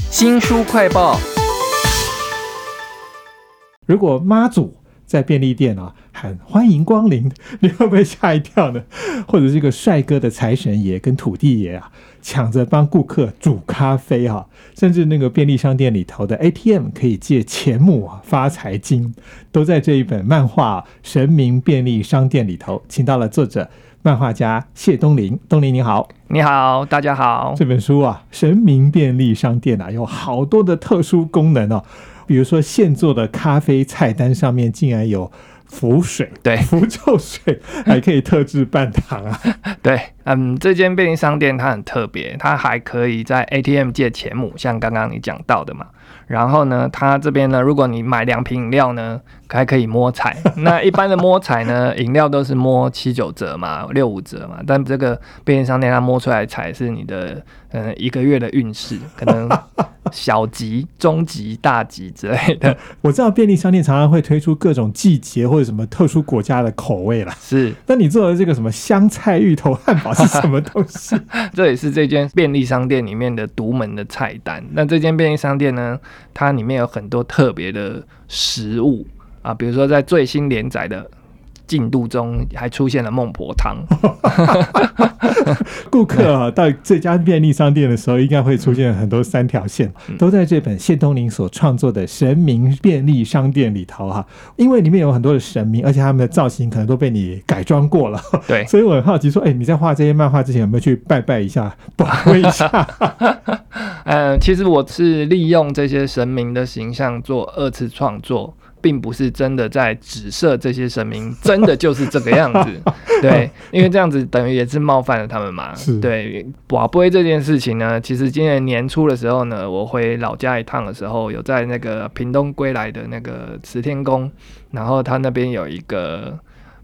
新书快报。如果妈祖在便利店啊喊欢迎光临，你会不会吓一跳呢？或者这个帅哥的财神爷跟土地爷啊，抢着帮顾客煮咖啡啊，甚至那个便利商店里头的 ATM 可以借钱母啊发财经，都在这一本漫画《神明便利商店》里头，请到了作者漫画家谢东林。东林你好，你好，大家好。这本书啊，《神明便利商店》啊，有好多的特殊功能哦。比如说现做的咖啡菜单上面竟然有符水，对符咒水，还可以特制半糖啊。对，嗯，这间便利商店它很特别，它还可以在 ATM 借钱母，像刚刚你讲到的嘛。然后呢，它这边呢，如果你买两瓶饮料呢，还可以摸彩。那一般的摸彩呢，饮料都是摸七九折嘛，六五折嘛。但这个便利商店它摸出来彩是你的，嗯，一个月的运势，可能 小吉、中吉、大吉之类的。我知道便利商店常常会推出各种季节或者什么特殊国家的口味啦。是，那你做的这个什么香菜芋头汉堡是什么东西？这也是这间便利商店里面的独门的菜单。那这间便利商店呢，它里面有很多特别的食物啊，比如说在最新连载的进度中，还出现了孟婆汤。顾客啊，到这家便利商店的时候，应该会出现很多三条线，都在这本谢东林所创作的《神明便利商店》里头哈。因为里面有很多的神明，而且他们的造型可能都被你改装过了。对，所以我很好奇，说，哎，你在画这些漫画之前，有没有去拜拜一下，保卫一下？呃，其实我是利用这些神明的形象做二次创作。并不是真的在指涉这些神明，真的就是这个样子，对，因为这样子等于也是冒犯了他们嘛。对，寡杯这件事情呢，其实今年年初的时候呢，我回老家一趟的时候，有在那个屏东归来的那个慈天宫，然后他那边有一个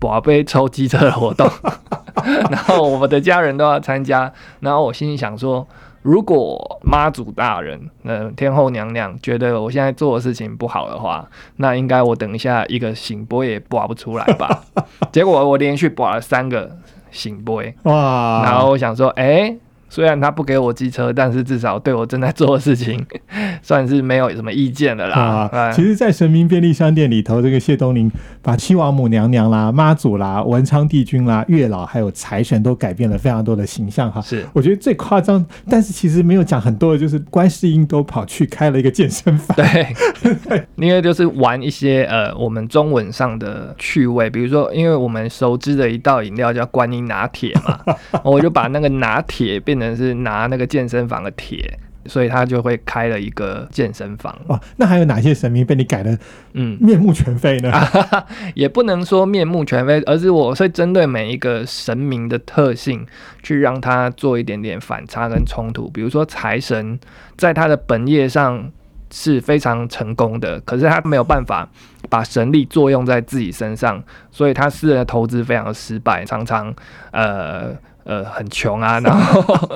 寡杯抽机车的活动，然后我们的家人都要参加，然后我心里想说。如果妈祖大人、呃天后娘娘觉得我现在做的事情不好的话，那应该我等一下一个醒波也拔不出来吧？结果我连续拔了三个醒波，哇！然后我想说，哎。虽然他不给我机车，但是至少对我正在做的事情，算是没有什么意见的啦。啊，其实，在神明便利商店里头，这个谢东林把七王母娘娘啦、妈祖啦、文昌帝君啦、月老还有财神都改变了非常多的形象哈。是，我觉得最夸张，但是其实没有讲很多的，就是观世音都跑去开了一个健身房。对，因为就是玩一些呃我们中文上的趣味，比如说，因为我们熟知的一道饮料叫观音拿铁嘛，我就把那个拿铁变。能是拿那个健身房的铁，所以他就会开了一个健身房。哇，那还有哪些神明被你改的嗯面目全非呢？也不能说面目全非，而是我会针对每一个神明的特性，去让他做一点点反差跟冲突。比如说财神，在他的本业上是非常成功的，可是他没有办法把神力作用在自己身上，所以他私人的投资非常的失败，常常呃。呃，很穷啊，然后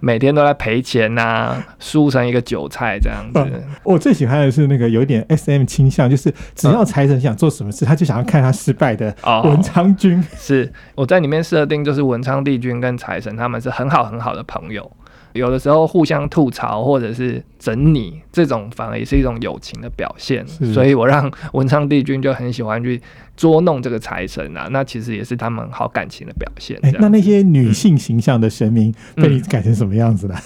每天都在赔钱呐，输成一个韭菜这样子。我最喜欢的是那个有点 S M 倾向，就是只要财神想做什么事，他就想要看他失败的文昌君。是我在里面设定，就是文昌帝君跟财神他们是很好很好的朋友。有的时候互相吐槽或者是整你，这种反而也是一种友情的表现。所以我让文昌帝君就很喜欢去捉弄这个财神啊，那其实也是他们好感情的表现。那那些女性形象的神明被你改成什么样子了？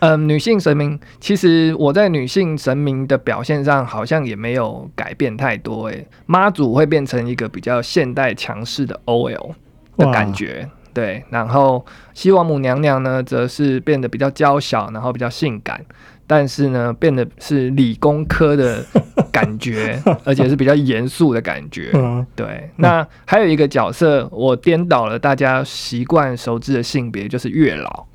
嗯，女性神明其实我在女性神明的表现上好像也没有改变太多。诶，妈祖会变成一个比较现代强势的 OL 的感觉。对，然后西王母娘娘呢，则是变得比较娇小，然后比较性感，但是呢，变得是理工科的感觉，而且是比较严肃的感觉。对，那还有一个角色，我颠倒了大家习惯熟知的性别，就是月老。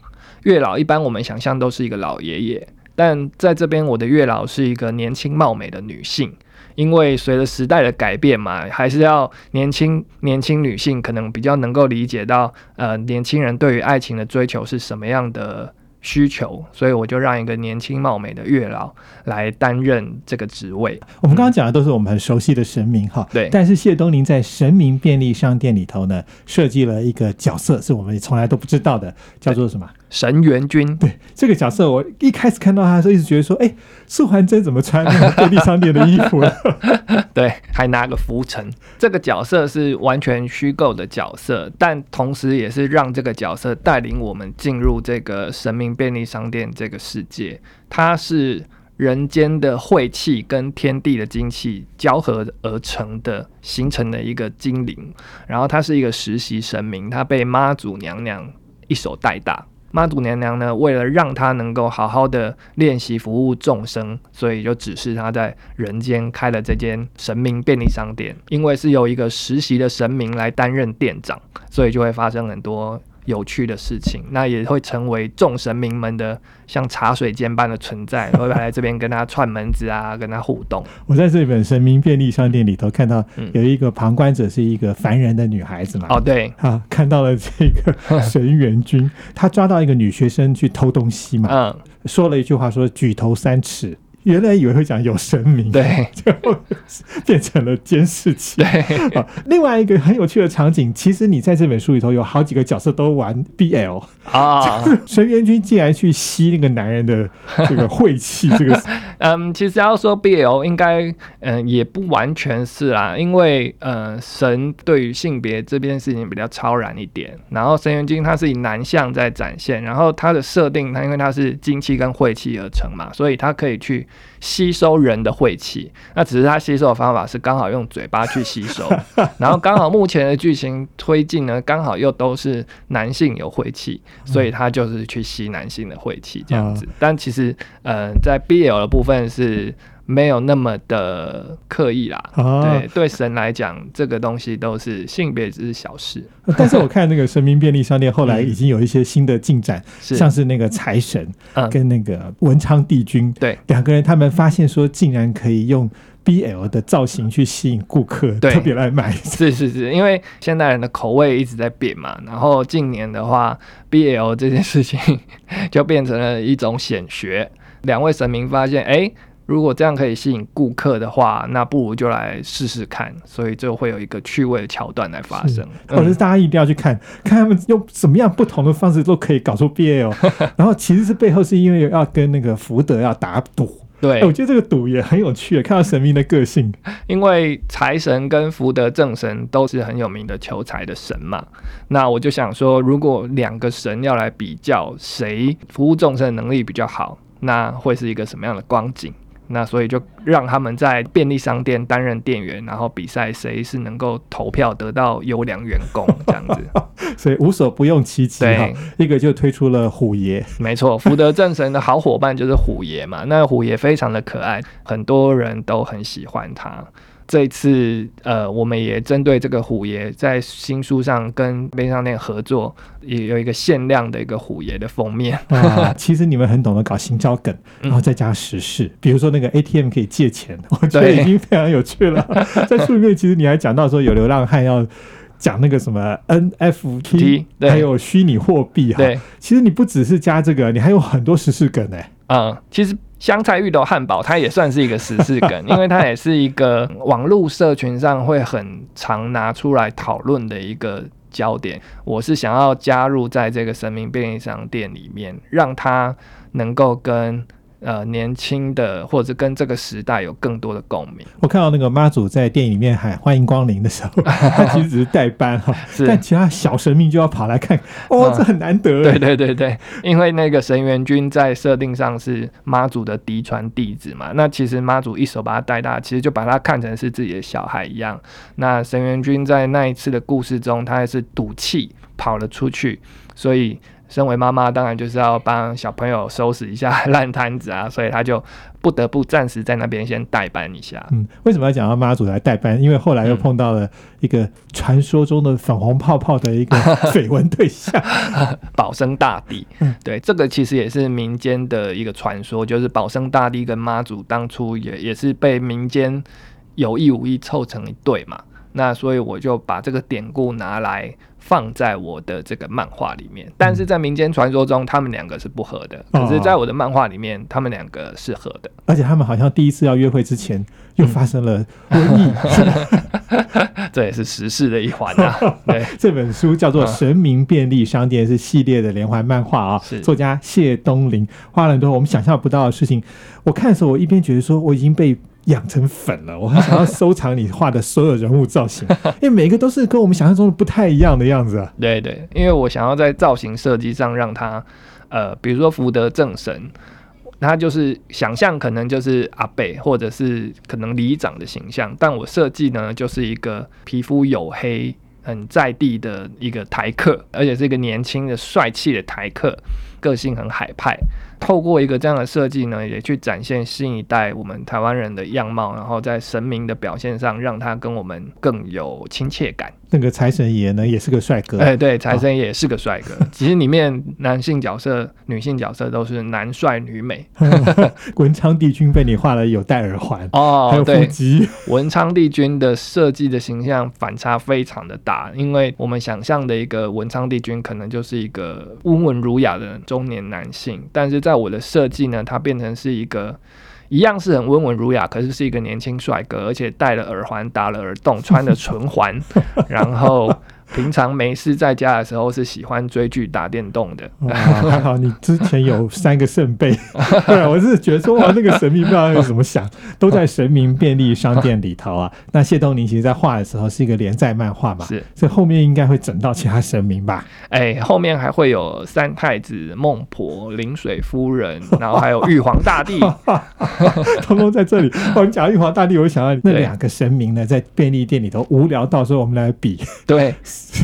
月老一般我们想象都是一个老爷爷，但在这边我的月老是一个年轻貌美的女性。因为随着时代的改变嘛，还是要年轻年轻女性可能比较能够理解到，呃，年轻人对于爱情的追求是什么样的需求，所以我就让一个年轻貌美的月老来担任这个职位。我们刚刚讲的都是我们很熟悉的神明哈，对。但是谢东林在神明便利商店里头呢，设计了一个角色，是我们从来都不知道的，叫做什么？神元君。对这个角色，我一开始看到他的时候，一直觉得说，哎，素还真怎么穿那个 便利商店的衣服？对，还拿个浮尘。这个角色是完全虚构的角色，但同时也是让这个角色带领我们进入这个神明便利商店这个世界。它是。人间的晦气跟天地的精气交合而成的，形成的一个精灵。然后他是一个实习神明，他被妈祖娘娘一手带大。妈祖娘娘呢，为了让她能够好好的练习服务众生，所以就指示她在人间开了这间神明便利商店。因为是由一个实习的神明来担任店长，所以就会发生很多。有趣的事情，那也会成为众神明们的像茶水间般的存在，会来这边跟他串门子啊，跟他互动。我在这本神明便利商店里头看到有一个旁观者是一个凡人的女孩子嘛？哦，对，啊，看到了这个神元君，他抓到一个女学生去偷东西嘛？嗯，说了一句话说举头三尺。原来以为会讲有神明，对，最后变成了监视器。对，另外一个很有趣的场景，其实你在这本书里头有好几个角色都玩 BL 啊，神元君竟然去吸那个男人的这个晦气，这个 嗯，其实要说 BL 应该嗯也不完全是啦，因为呃神对于性别这件事情比较超然一点，然后神元君他是以男相在展现，然后他的设定他因为他是精气跟晦气而成嘛，所以他可以去。吸收人的晦气，那只是他吸收的方法是刚好用嘴巴去吸收，然后刚好目前的剧情推进呢，刚好又都是男性有晦气，所以他就是去吸男性的晦气这样子。但其实，呃，在 BL 的部分是。没有那么的刻意啦，对对，神来讲，这个东西都是性别只是小事。但是我看那个神明便利商店 后来已经有一些新的进展，像是那个财神跟那个文昌帝君，对两个人，他们发现说竟然可以用 BL 的造型去吸引顾客，特别来买。是是是，因为现代人的口味一直在变嘛，然后近年的话，BL 这件事情 就变成了一种显学。两位神明发现，哎。如果这样可以吸引顾客的话，那不如就来试试看，所以就会有一个趣味的桥段来发生。或者是大家一定要去看 看他们用什么样不同的方式都可以搞出 BL，然后其实是背后是因为要跟那个福德要打赌。对，我觉得这个赌也很有趣，看到神明的个性。因为财神跟福德正神都是很有名的求财的神嘛，那我就想说，如果两个神要来比较谁服务众生的能力比较好，那会是一个什么样的光景？那所以就让他们在便利商店担任店员，然后比赛谁是能够投票得到优良员工 这样子，所以无所不用其极哈。一个就推出了虎爷，没错，福德正神的好伙伴就是虎爷嘛。那虎爷非常的可爱，很多人都很喜欢他。这一次，呃，我们也针对这个虎爷，在新书上跟便利商店合作，也有一个限量的一个虎爷的封面。啊，其实你们很懂得搞行销梗，然后再加时事，比如说那个 ATM 可以借钱，我觉得已经非常有趣了。在书里面，其实你还讲到说有流浪汉要讲那个什么 NFT，还有虚拟货币哈。其实你不只是加这个，你还有很多时事梗哎。嗯，其实。香菜芋头汉堡，它也算是一个时事梗，因为它也是一个网络社群上会很常拿出来讨论的一个焦点。我是想要加入在这个神明便利商店里面，让它能够跟。呃，年轻的或者跟这个时代有更多的共鸣。我看到那个妈祖在电影里面喊“欢迎光临”的时候，他其实只是代班哈，但其他小神明就要跑来看，哦，这很难得。对对对对，因为那个神元君在设定上是妈祖的嫡传弟子嘛，那其实妈祖一手把他带大，其实就把他看成是自己的小孩一样。那神元君在那一次的故事中，他还是赌气跑了出去，所以。身为妈妈，当然就是要帮小朋友收拾一下 烂摊子啊，所以他就不得不暂时在那边先代班一下。嗯，为什么要讲到妈祖来代班？因为后来又碰到了一个传说中的粉红泡泡的一个 绯闻对象—— 保生大帝。对，这个其实也是民间的一个传说，就是保生大帝跟妈祖当初也也是被民间有意无意凑成一对嘛。那所以我就把这个典故拿来放在我的这个漫画里面。但是在民间传说中，他们两个是不合的，哦可是在我的漫画里面，他们两个是合的。而且他们好像第一次要约会之前又发生了瘟疫。这也是时事的一环啊。对，这本书叫做《神明便利商店》，是系列的连环漫画啊。是作家谢东林花了很多我们想象不到的事情。我看的时候，我一边觉得说我已经被养成粉了，我很想要收藏你画的所有人物造型，因为每个都是跟我们想象中的不太一样的样子啊。对对，因为我想要在造型设计上让他，呃，比如说福德正神，他就是想象可能就是阿贝或者是可能里长的形象，但我设计呢就是一个皮肤黝黑、很在地的一个台客，而且是一个年轻的帅气的台客，个性很海派。透过一个这样的设计呢，也去展现新一代我们台湾人的样貌，然后在神明的表现上，让他跟我们更有亲切感。那个财神爷呢，也是个帅哥。哎、对，财神也是个帅哥。其实里面男性角色、女性角色都是男帅女美。文昌帝君被你画了有戴耳环，还哦有，腹对，肌。文昌帝君的设计的形象反差非常的大，因为我们想象的一个文昌帝君可能就是一个温文儒雅的中年男性，但是在我的设计呢，他变成是一个。一样是很温文儒雅，可是是一个年轻帅哥，而且戴了耳环、打了耳洞、穿了唇环，然后平常没事在家的时候是喜欢追剧、打电动的。哇，还好你之前有三个圣杯，对我是觉得说哇，那个神明不知道有怎么想，都在神明便利商店里头啊。那谢东宁其实在画的时候是一个连载漫画嘛，是，所以后面应该会整到其他神明吧？哎，后面还会有三太子、孟婆、临水夫人，然后还有玉皇大帝。通通在这里。我们讲玉皇大帝，我想到那两个神明呢，在便利店里头无聊，到时候我们来比。对，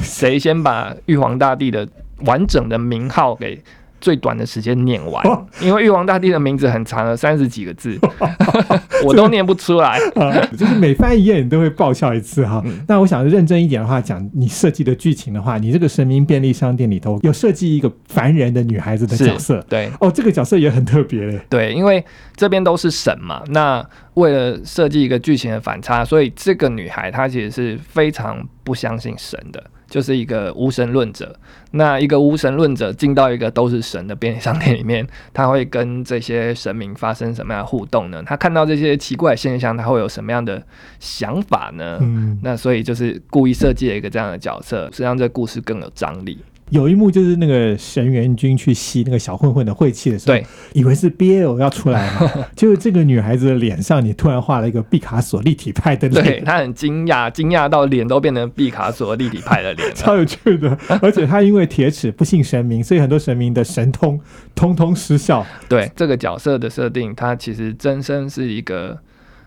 谁先把玉皇大帝的完整的名号给最短的时间念完？因为玉皇大帝的名字很长了，三十几个字，我都念不出来。啊，就是每翻一页你都会爆笑一次哈。嗯那我想认真一点的话讲，你设计的剧情的话，你这个神明便利商店里头有设计一个凡人的女孩子的角色。对哦，这个角色也很特别嘞。对，因为这边都是神嘛，那为了设计一个剧情的反差，所以这个女孩她其实是非常不相信神的，就是一个无神论者。那一个无神论者进到一个都是神的便利商店里面，他会跟这些神明发生什么样的互动呢？他看到这些奇怪现象，他会有什么样的想法呢？嗯，那所以就是故意设计了一个这样的角色，是让这故事更有张力。有一幕就是那个神元君去吸那个小混混的晦气的时候，对，以为是 BL 要出来嘛，就是这个女孩子的脸上你突然画了一个毕卡索立体派的脸对她。很惊讶，惊讶到脸都变成毕卡索立体派的脸。超有趣的，而且她因为铁齿不信神明，所以很多神明的神通通通失效。对这个角色的设定，她其实真身是一个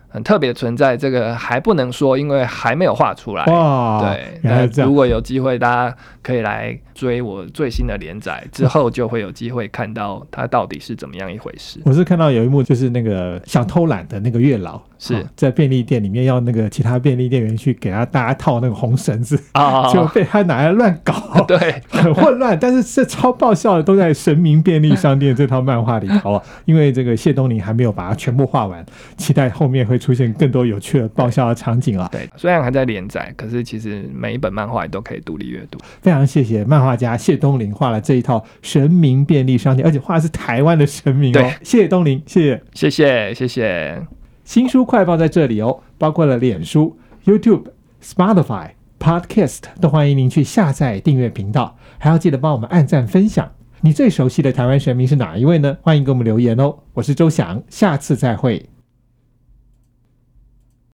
很特别的存在，这个还不能说，因为还没有画出来。哇，对。那如果有机会，大家可以来追我最新的连载，之后就会有机会看到它到底是怎么样一回事。我是看到有一幕，就是那个想偷懒的那个月老，是哦在便利店里面要那个其他便利店员去给他大家套那个红绳子，啊，就被他拿来乱搞，对，很混乱。但是这超爆笑的，都在《神明便利商店》这套漫画里头啊。因为这个谢东林还没有把它全部画完，期待后面会出现更多有趣的爆笑的场景啊。对，虽然还在连载，可是其实每一本漫画也都可以独立阅读。非常谢谢漫画家谢东林画了这一套《神明便利商店》，而且画的是台湾的神明哦对。谢谢东林，谢谢。谢谢，谢谢。新书快报在这里哦，包括了脸书、YouTube、Spotify、Podcast，都欢迎您去下载订阅频道，还要记得帮我们按赞分享。你最熟悉的台湾神明是哪一位呢？欢迎给我们留言哦。我是周翔，下次再会。